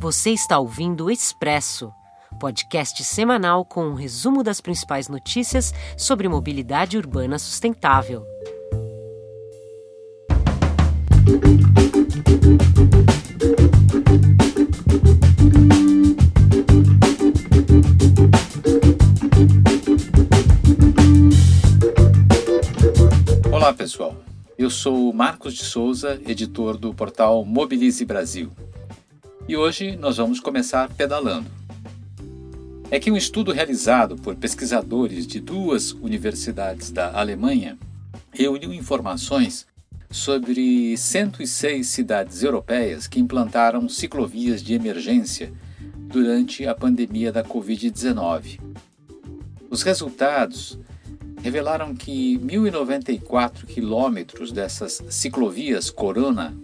Você está ouvindo o Expresso, podcast semanal com um resumo das principais notícias sobre mobilidade urbana sustentável. Olá pessoal, eu sou Marcos de Souza, editor do portal Mobilize Brasil. E hoje nós vamos começar pedalando. É que um estudo realizado por pesquisadores de duas universidades da Alemanha reuniu informações sobre 106 cidades europeias que implantaram ciclovias de emergência durante a pandemia da Covid-19. Os resultados revelaram que 1.094 quilômetros dessas ciclovias Corona,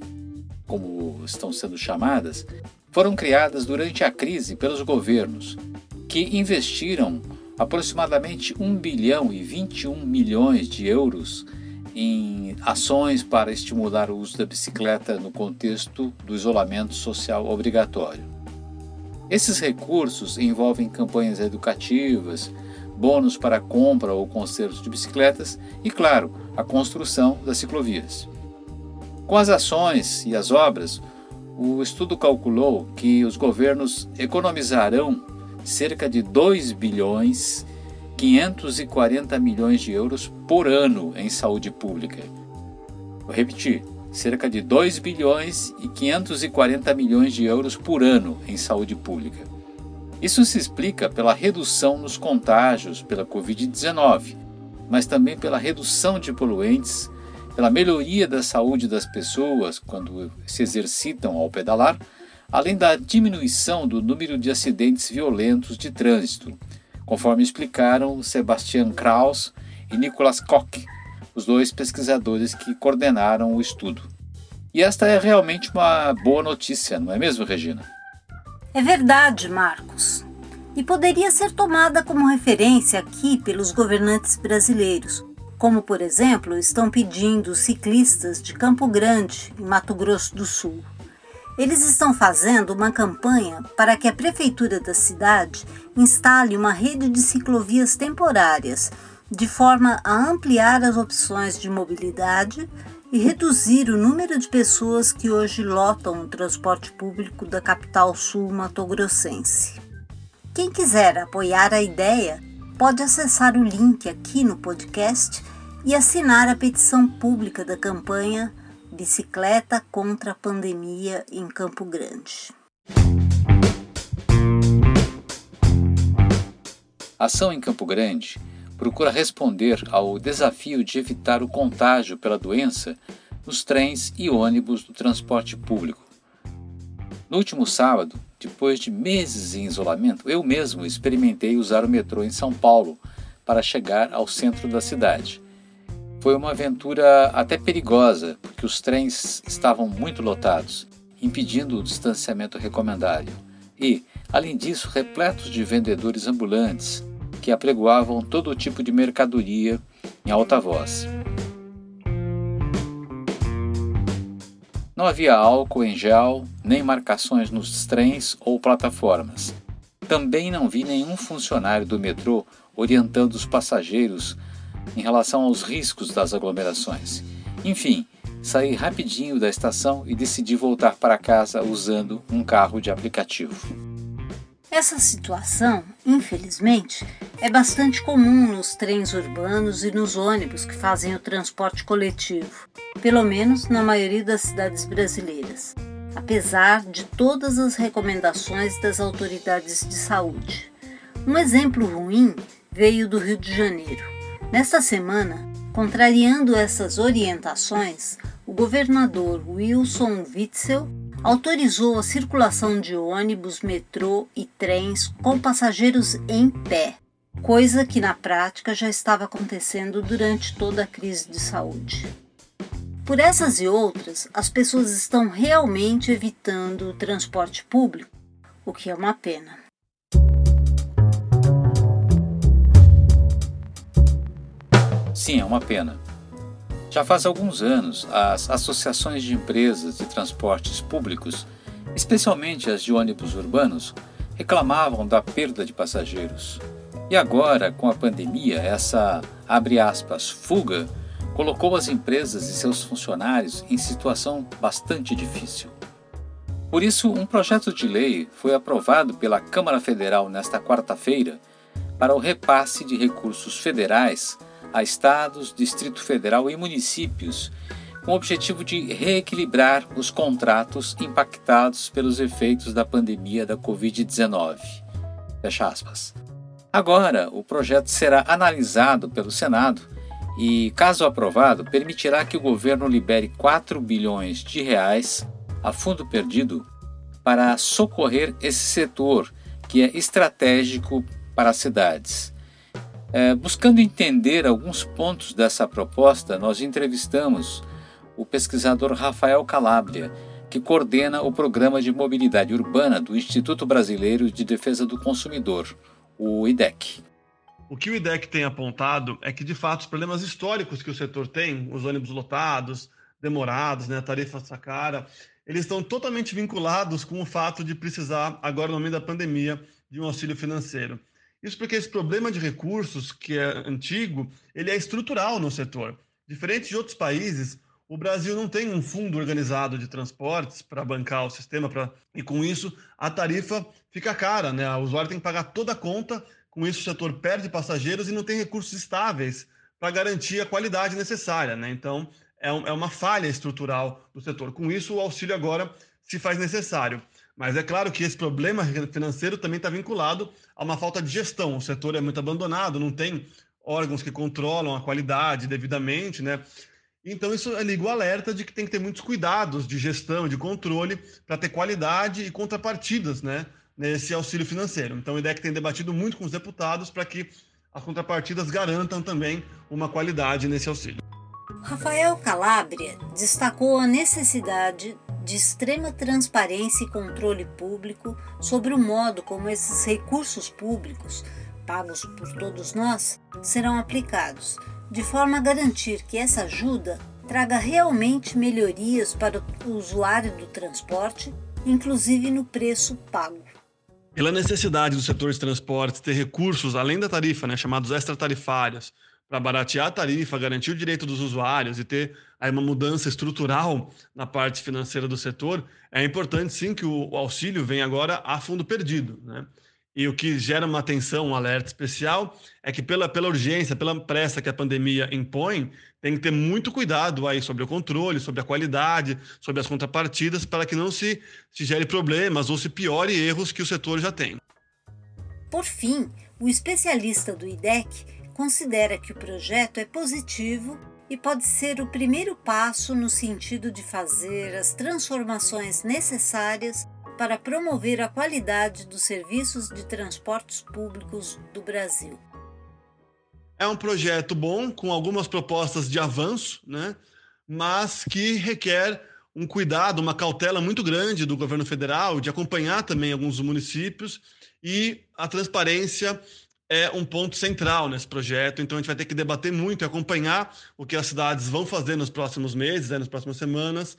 como estão sendo chamadas, foram criadas durante a crise pelos governos, que investiram aproximadamente 1 bilhão e 21 milhões de euros em ações para estimular o uso da bicicleta no contexto do isolamento social obrigatório. Esses recursos envolvem campanhas educativas, bônus para compra ou conserto de bicicletas e, claro, a construção das ciclovias. Com as ações e as obras, o estudo calculou que os governos economizarão cerca de 2 bilhões 540 milhões de euros por ano em saúde pública. Vou repetir, cerca de 2 bilhões e 540 milhões de euros por ano em saúde pública. Isso se explica pela redução nos contágios pela Covid-19, mas também pela redução de poluentes pela melhoria da saúde das pessoas quando se exercitam ao pedalar, além da diminuição do número de acidentes violentos de trânsito, conforme explicaram Sebastian Kraus e Nicolas Koch, os dois pesquisadores que coordenaram o estudo. E esta é realmente uma boa notícia, não é mesmo, Regina? É verdade, Marcos. E poderia ser tomada como referência aqui pelos governantes brasileiros, como por exemplo estão pedindo os ciclistas de Campo Grande, em Mato Grosso do Sul. Eles estão fazendo uma campanha para que a prefeitura da cidade instale uma rede de ciclovias temporárias, de forma a ampliar as opções de mobilidade e reduzir o número de pessoas que hoje lotam o transporte público da capital sul matogrossense. Quem quiser apoiar a ideia pode acessar o link aqui no podcast e assinar a petição pública da campanha Bicicleta contra a Pandemia em Campo Grande. A ação em Campo Grande procura responder ao desafio de evitar o contágio pela doença nos trens e ônibus do transporte público. No último sábado, depois de meses em isolamento, eu mesmo experimentei usar o metrô em São Paulo para chegar ao centro da cidade. Foi uma aventura até perigosa, porque os trens estavam muito lotados, impedindo o distanciamento recomendável. E, além disso, repletos de vendedores ambulantes que apregoavam todo tipo de mercadoria em alta voz. Não havia álcool em gel, nem marcações nos trens ou plataformas. Também não vi nenhum funcionário do metrô orientando os passageiros em relação aos riscos das aglomerações. Enfim, saí rapidinho da estação e decidi voltar para casa usando um carro de aplicativo. Essa situação, infelizmente, é bastante comum nos trens urbanos e nos ônibus que fazem o transporte coletivo, pelo menos na maioria das cidades brasileiras, apesar de todas as recomendações das autoridades de saúde. Um exemplo ruim veio do Rio de Janeiro. Nesta semana, contrariando essas orientações, o governador Wilson Witzel autorizou a circulação de ônibus, metrô e trens com passageiros em pé, coisa que na prática já estava acontecendo durante toda a crise de saúde. Por essas e outras, as pessoas estão realmente evitando o transporte público, o que é uma pena. Sim, é uma pena. Já faz alguns anos, as associações de empresas de transportes públicos especialmente as de ônibus urbanos, reclamavam da perda de passageiros. E agora, com a pandemia, essa abre aspas, fuga colocou as empresas e seus funcionários em situação bastante difícil. Por isso, um projeto de lei foi aprovado pela Câmara Federal nesta quarta-feira para o repasse de recursos federais a estados, Distrito Federal e municípios, com o objetivo de reequilibrar os contratos impactados pelos efeitos da pandemia da Covid-19. Fecha aspas. Agora, o projeto será analisado pelo Senado e, caso aprovado, permitirá que o governo libere 4 bilhões de reais a fundo perdido para socorrer esse setor que é estratégico para as cidades. É, buscando entender alguns pontos dessa proposta, nós entrevistamos o pesquisador Rafael Calabria, que coordena o Programa de Mobilidade Urbana do Instituto Brasileiro de Defesa do Consumidor, o IDEC. O que o IDEC tem apontado é que, de fato, os problemas históricos que o setor tem, os ônibus lotados, demorados, né, a tarifa sacara, eles estão totalmente vinculados com o fato de precisar, agora no meio da pandemia, de um auxílio financeiro. Isso porque esse problema de recursos, que é antigo, ele é estrutural no setor. Diferente de outros países, o Brasil não tem um fundo organizado de transportes para bancar o sistema, pra... e com isso a tarifa fica cara, né? O usuário tem que pagar toda a conta com isso, o setor perde passageiros e não tem recursos estáveis para garantir a qualidade necessária. Né? Então, é, um, é uma falha estrutural do setor. Com isso, o auxílio agora se faz necessário. Mas é claro que esse problema financeiro também está vinculado a uma falta de gestão. O setor é muito abandonado, não tem órgãos que controlam a qualidade devidamente, né? Então, isso liga o alerta de que tem que ter muitos cuidados de gestão, de controle, para ter qualidade e contrapartidas, né? nesse auxílio financeiro. Então, o IDEC tem debatido muito com os deputados para que as contrapartidas garantam também uma qualidade nesse auxílio. Rafael Calabria destacou a necessidade de extrema transparência e controle público sobre o modo como esses recursos públicos, pagos por todos nós, serão aplicados, de forma a garantir que essa ajuda traga realmente melhorias para o usuário do transporte, inclusive no preço pago. Pela necessidade do setor de transportes ter recursos além da tarifa, né, chamados extratarifários, para baratear a tarifa, garantir o direito dos usuários e ter aí uma mudança estrutural na parte financeira do setor, é importante sim que o, auxílio venha agora a fundo perdido. Né? E o que gera uma atenção, um alerta especial, é que pela, pela urgência, pela pressa que a pandemia impõe, tem que ter muito cuidado aí sobre o controle, sobre a qualidade, sobre as contrapartidas, para que não se, se gere problemas ou se piore erros que o setor já tem. Por fim, o especialista do IDEC considera que o projeto é positivo e pode ser o primeiro passo no sentido de fazer as transformações necessárias para promover a qualidade dos serviços de transportes públicos do Brasil. É um projeto bom, com algumas propostas de avanço, né? mas que requer um cuidado, uma cautela muito grande do governo federal, de acompanhar também alguns municípios, e a transparência é um ponto central nesse projeto, então a gente vai ter que debater muito e acompanhar o que as cidades vão fazer nos próximos meses, né, nas próximas semanas,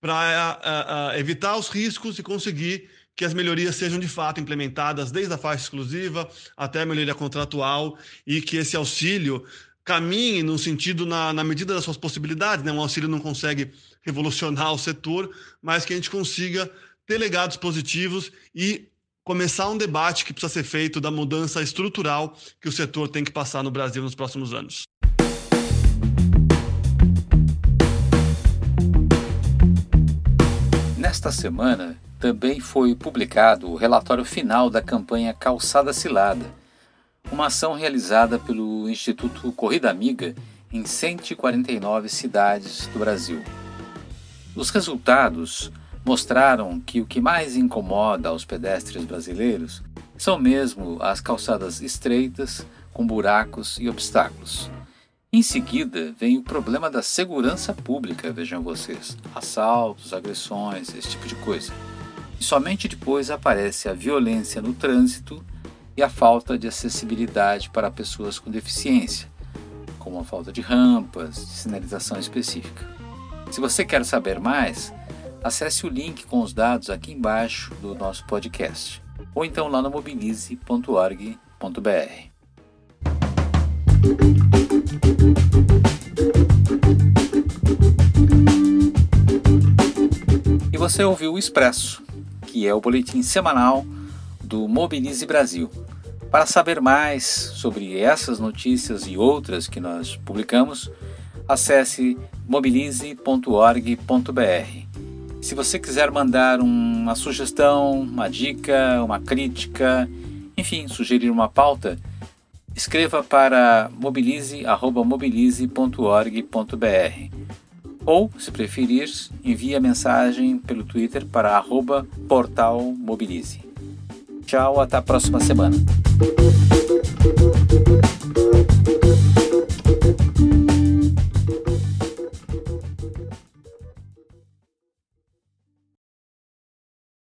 para evitar os riscos e conseguir que as melhorias sejam de fato implementadas desde a faixa exclusiva até a melhoria contratual e que esse auxílio caminhe no sentido na, na medida das suas possibilidades. Né? Um auxílio não consegue revolucionar o setor, mas que a gente consiga ter legados positivos e começar um debate que precisa ser feito da mudança estrutural que o setor tem que passar no Brasil nos próximos anos. Nesta semana, também foi publicado o relatório final da campanha Calçada Cilada, uma ação realizada pelo Instituto Corrida Amiga em 149 cidades do Brasil. Os resultados mostraram que o que mais incomoda os pedestres brasileiros são mesmo as calçadas estreitas, com buracos e obstáculos. Em seguida, vem o problema da segurança pública, vejam vocês: assaltos, agressões, esse tipo de coisa. E somente depois aparece a violência no trânsito e a falta de acessibilidade para pessoas com deficiência, como a falta de rampas, de sinalização específica. Se você quer saber mais, acesse o link com os dados aqui embaixo do nosso podcast, ou então lá no mobilize.org.br. E você ouviu o Expresso, que é o boletim semanal do Mobilize Brasil. Para saber mais sobre essas notícias e outras que nós publicamos, acesse mobilize.org.br. Se você quiser mandar uma sugestão, uma dica, uma crítica, enfim, sugerir uma pauta, escreva para mobilize.mobilize.org.br ou, se preferir, envie a mensagem pelo Twitter para arroba portalmobilize. Tchau, até a próxima semana.